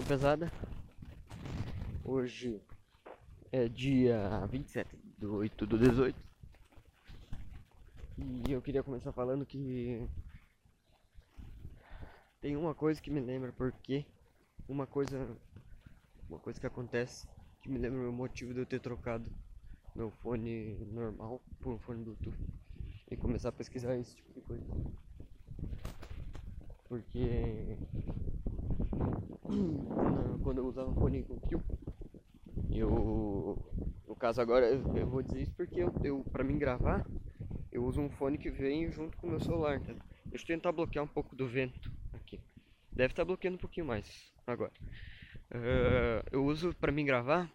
Então, pesada, hoje é dia 27 de 8 do 18 e eu queria começar falando que tem uma coisa que me lembra porque uma coisa uma coisa que acontece que me lembra o motivo de eu ter trocado meu fone normal por um fone Bluetooth e começar a pesquisar esse tipo de coisa. Porque quando eu usava fone com fio, eu no caso agora eu vou dizer isso porque eu, eu para mim gravar, eu uso um fone que vem junto com o meu celular, tá? Deixa eu tentar bloquear um pouco do vento aqui. Deve estar tá bloqueando um pouquinho mais agora. Uh, eu uso para mim gravar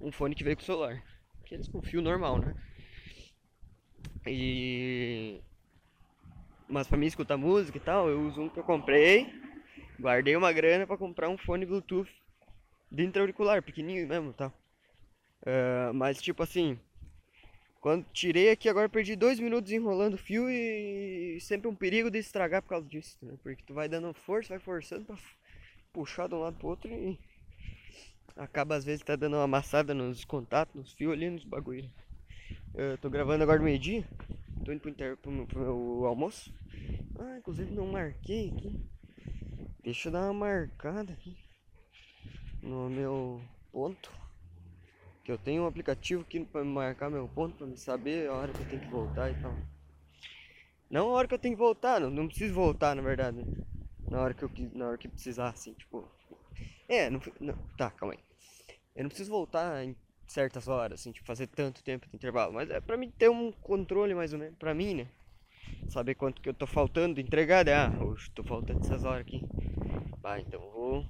um fone que veio com o celular. Aqueles com fio normal, né? E mas para mim escutar música e tal, eu uso um que eu comprei, guardei uma grana para comprar um fone Bluetooth de intra-auricular, pequenininho mesmo, tal. Uh, mas tipo assim, quando tirei aqui agora perdi dois minutos enrolando o fio e sempre um perigo de estragar por causa disso, né? Porque tu vai dando força, vai forçando pra puxar de um lado pro outro e acaba às vezes tá dando uma amassada nos contatos, nos fios ali, nos bagulho. Eu tô gravando agora meio-dia. Tô indo pro, inter... pro, pro meu almoço. Ah, inclusive não marquei aqui. Deixa eu dar uma marcada aqui. No meu ponto. Que eu tenho um aplicativo aqui pra marcar meu ponto, pra me saber a hora que eu tenho que voltar e tal. Não a hora que eu tenho que voltar, não, não preciso voltar na verdade. Na hora que eu na hora que precisar, assim, tipo. É, não, não. Tá, calma aí. Eu não preciso voltar em certas horas, assim, tipo, fazer tanto tempo de intervalo. Mas é pra mim ter um controle mais ou menos, pra mim, né? Saber quanto que eu tô faltando de entregar, né? Ah, hoje tô faltando essas horas aqui. Bah, então vou.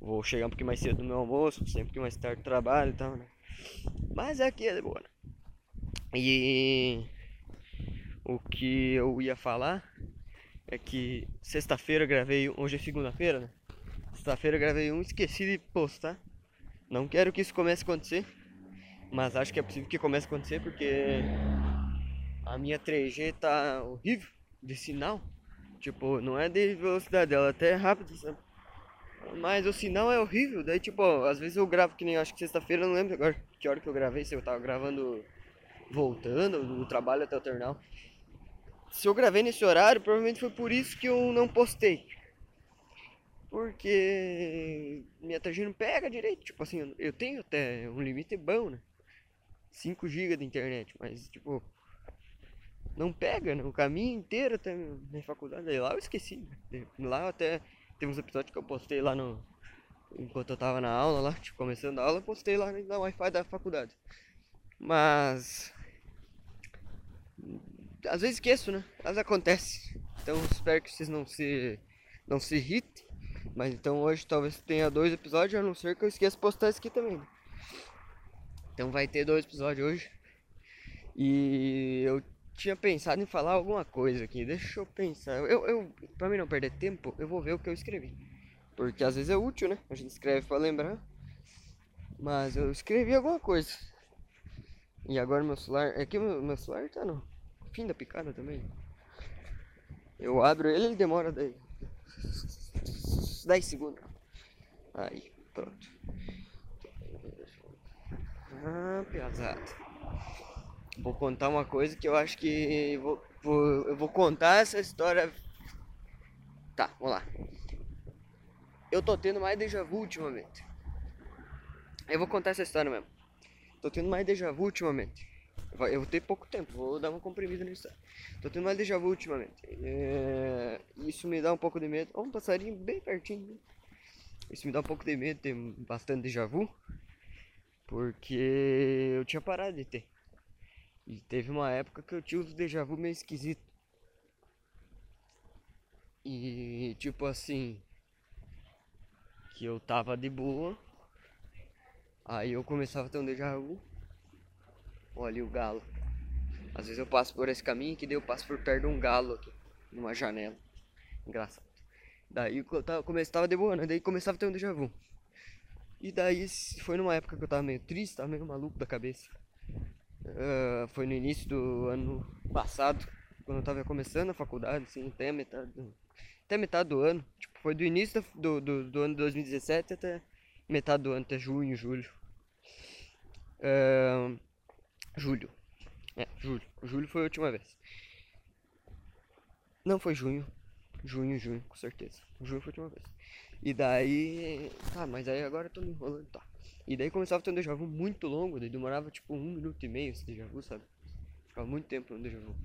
Vou chegar um pouquinho mais cedo no meu almoço, sempre um pouquinho mais tarde do trabalho e tal, né? Mas aqui é de boa, né? E. O que eu ia falar é que sexta-feira gravei. Hoje é segunda-feira, né? Sexta-feira gravei um, esqueci de postar. Não quero que isso comece a acontecer, mas acho que é possível que comece a acontecer porque a minha 3G tá horrível de sinal. Tipo, não é de velocidade, ela até é rápida, sabe? Mas o sinal é horrível, daí tipo, às vezes eu gravo que nem acho que sexta-feira, não lembro agora que hora que eu gravei, se eu tava gravando voltando do trabalho até o terminal. Se eu gravei nesse horário, provavelmente foi por isso que eu não postei. Porque minha tarjeta não pega direito. Tipo assim, eu tenho até um limite bom, né? 5 GB de internet, mas tipo. Não pega, né? O caminho inteiro até minha faculdade. Aí lá eu esqueci. Né? Lá até. Tem uns episódios que eu postei lá no. Enquanto eu tava na aula lá, tipo, começando a aula, eu postei lá no Wi-Fi da faculdade. Mas. Às vezes esqueço, né? Vezes acontece. Então espero que vocês não se. Não se irritem. Mas então hoje talvez tenha dois episódios, a não ser que eu esqueça de postar esse aqui também. Então vai ter dois episódios hoje. E eu tinha pensado em falar alguma coisa aqui. Deixa eu pensar. Eu, eu, pra mim não perder tempo, eu vou ver o que eu escrevi. Porque às vezes é útil, né? A gente escreve pra lembrar. Mas eu escrevi alguma coisa. E agora meu celular. É que meu, meu celular tá no fim da picada também. Eu abro ele, ele demora daí. 10 segundos. Aí, pronto. Ah, pesado. Vou contar uma coisa que eu acho que vou, vou, eu vou contar essa história. Tá, vamos lá. Eu tô tendo mais déjà vu ultimamente. Eu vou contar essa história mesmo. Tô tendo mais déjà vu ultimamente. Eu vou ter pouco tempo, vou dar uma comprimida nisso. Tô tendo mais déjà vu ultimamente. É... Isso me dá um pouco de medo. Ó, um passarinho bem pertinho. Né? Isso me dá um pouco de medo, ter bastante déjà vu. Porque eu tinha parado de ter. E teve uma época que eu tinha os déjà vu meio esquisito. E tipo assim. Que eu tava de boa. Aí eu começava a ter um déjà vu. Olha o galo. Às vezes eu passo por esse caminho que daí eu passo por perto de um galo aqui, numa janela. Engraçado. Daí eu tava, começava de boa, né? Daí começava a ter um déjà vu. E daí foi numa época que eu tava meio triste, tava meio maluco da cabeça. Uh, foi no início do ano passado, quando eu tava começando a faculdade, assim, até a metade do, até metade do ano. Tipo, foi do início do, do, do ano de 2017 até metade do ano, até junho, julho. Uh, julho. É, julho. Julho foi a última vez. Não, foi junho. Junho, junho, com certeza. Junho foi a última vez. E daí. Tá, mas aí agora eu tô me enrolando, tá. E daí começava a ter um déjà vu muito longo, daí demorava tipo um minuto e meio esse déjà vu, sabe? Ficava muito tempo no déjà vu.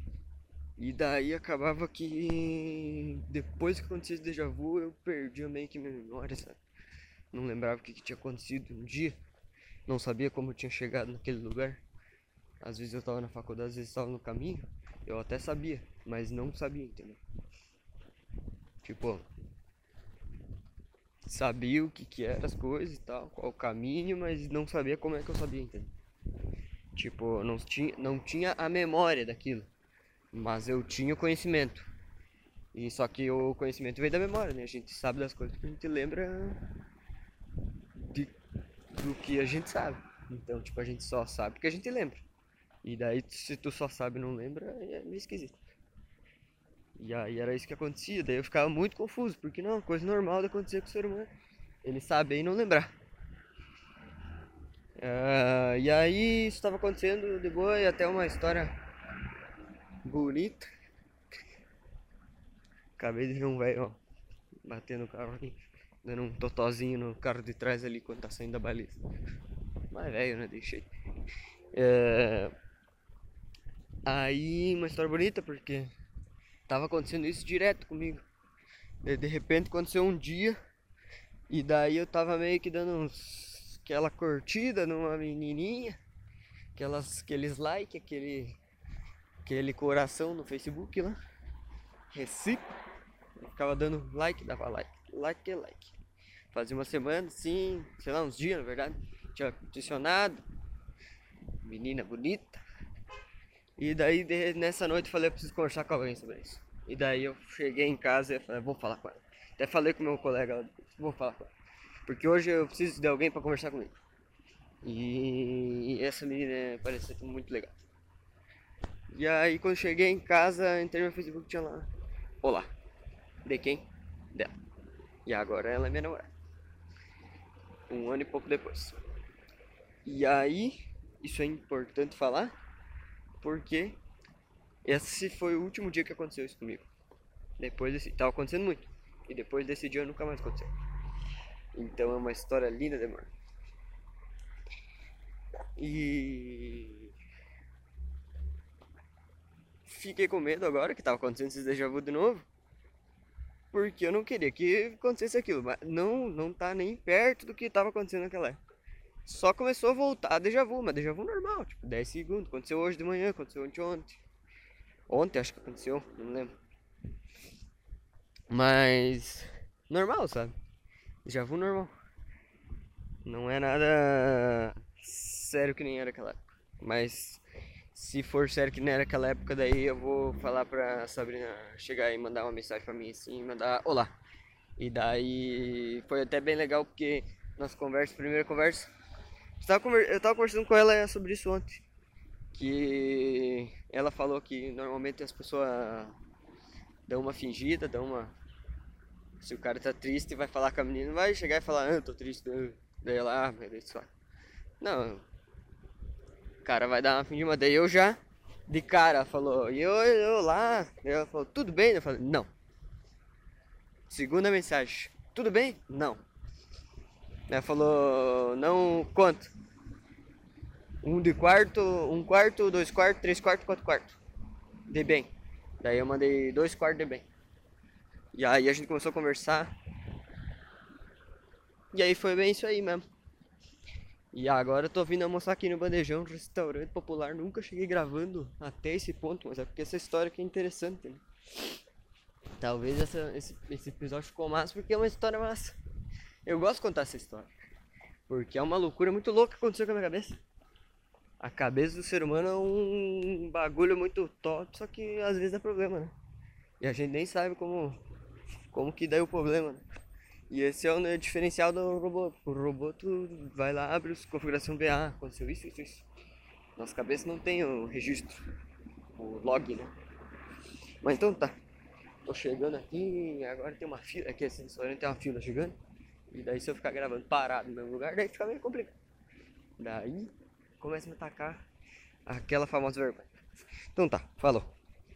E daí acabava que depois que acontecia esse déjà vu eu perdia meio que minha memória, sabe? Não lembrava o que, que tinha acontecido um dia. Não sabia como eu tinha chegado naquele lugar. Às vezes eu tava na faculdade, às vezes eu tava no caminho. Eu até sabia, mas não sabia, entendeu? Tipo, sabia o que que eram as coisas e tal, qual o caminho, mas não sabia como é que eu sabia, entendeu? Tipo, não tinha, não tinha a memória daquilo, mas eu tinha o conhecimento. E só que o conhecimento vem da memória, né? A gente sabe das coisas que a gente lembra de, do que a gente sabe. Então, tipo, a gente só sabe porque a gente lembra. E daí, se tu só sabe e não lembra, é meio esquisito. E aí era isso que acontecia, daí eu ficava muito confuso, porque não, coisa normal de acontecer com o ser humano. Ele saber e não lembrar. Uh, e aí isso estava acontecendo de boa e até uma história bonita. Acabei de ver um velho, batendo o carro aqui, dando um totozinho no carro de trás ali quando tá saindo da baliza. Mas velho, né? Deixei. É... Aí uma história bonita porque tava acontecendo isso direto comigo. De, de repente aconteceu um dia e daí eu tava meio que dando uns, aquela curtida numa menininha, aquelas, aqueles like, aquele, aquele coração no Facebook lá, Recife. Eu ficava dando like, dava like, like é like. Fazia uma semana, sim, sei lá, uns dias na verdade. Tinha adicionado. Menina bonita. E daí nessa noite eu falei, eu preciso conversar com alguém sobre isso. E daí eu cheguei em casa e falei, vou falar com ela. Até falei com meu colega, vou falar com ela. Porque hoje eu preciso de alguém para conversar comigo. E essa menina parecia muito legal. E aí quando cheguei em casa, entrei no Facebook tinha lá. Olá. De quem? Dela. E agora ela é minha namorada. Um ano e pouco depois. E aí, isso é importante falar, porque esse foi o último dia que aconteceu isso comigo. Depois desse. Tava acontecendo muito. E depois desse dia nunca mais aconteceu. Então é uma história linda de amor. E. Fiquei com medo agora que tava acontecendo esse déjà vu de novo. Porque eu não queria que acontecesse aquilo. Mas não, não tá nem perto do que tava acontecendo naquela época. Só começou a voltar déjà vu, mas déjà vu normal, tipo 10 segundos. Aconteceu hoje de manhã, aconteceu ontem ontem. Ontem acho que aconteceu, não lembro. Mas. Normal, sabe? Já vou normal. Não é nada sério que nem era aquela época. Mas se for sério que nem era aquela época, daí eu vou falar pra Sabrina chegar e mandar uma mensagem pra mim assim, mandar olá. E daí foi até bem legal porque nossa conversa, primeira conversa. Eu tava conversando com ela sobre isso ontem que ela falou que normalmente as pessoas dão uma fingida, dão uma. Se o cara tá triste, vai falar com a menina, vai chegar e falar, ah, tô triste, daí ela, ah, mas só. Não. O cara vai dar uma fingida, daí eu já, de cara, falou, e eu, eu lá, ela falou, tudo bem? Eu falei, não. Segunda mensagem, tudo bem? Não. Ela falou, não, quanto? Um de quarto, um quarto, dois quartos, três quartos, quatro quartos. De bem. Daí eu mandei dois quartos de bem. E aí a gente começou a conversar. E aí foi bem isso aí mesmo. E agora eu tô vindo almoçar aqui no Bandejão, restaurante popular. Nunca cheguei gravando até esse ponto, mas é porque essa história aqui é interessante, né? Talvez essa, esse, esse episódio ficou massa porque é uma história massa. Eu gosto de contar essa história. Porque é uma loucura muito louca que aconteceu com a minha cabeça a cabeça do ser humano é um bagulho muito top, só que às vezes dá problema, né? E a gente nem sabe como, como que dá o problema, né? E esse é o diferencial do robô. O robô tu vai lá, abre a configuração BA, aconteceu isso, isso, isso. Nossa cabeça não tem o registro, o log, né? Mas então tá. tô chegando aqui, agora tem uma fila, aqui esse restaurante tem uma fila chegando. E daí se eu ficar gravando parado no mesmo lugar, daí fica meio complicado. Daí começa a me atacar aquela famosa vergonha. Então tá, falou.